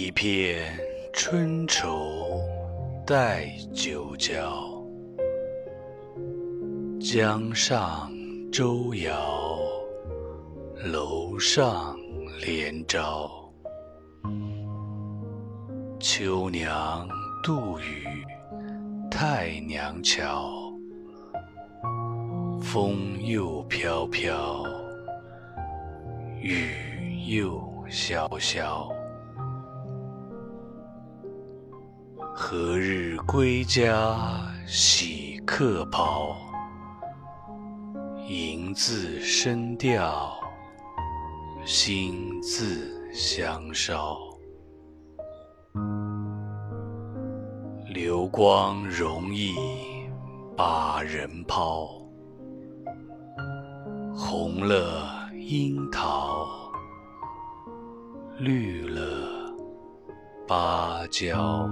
一片春愁带酒浇，江上舟摇，楼上帘招。秋娘渡与太娘桥，风又飘飘，雨又潇潇。何日归家洗客袍？银自声调，心自香烧。流光容易把人抛，红了樱桃，绿了芭蕉。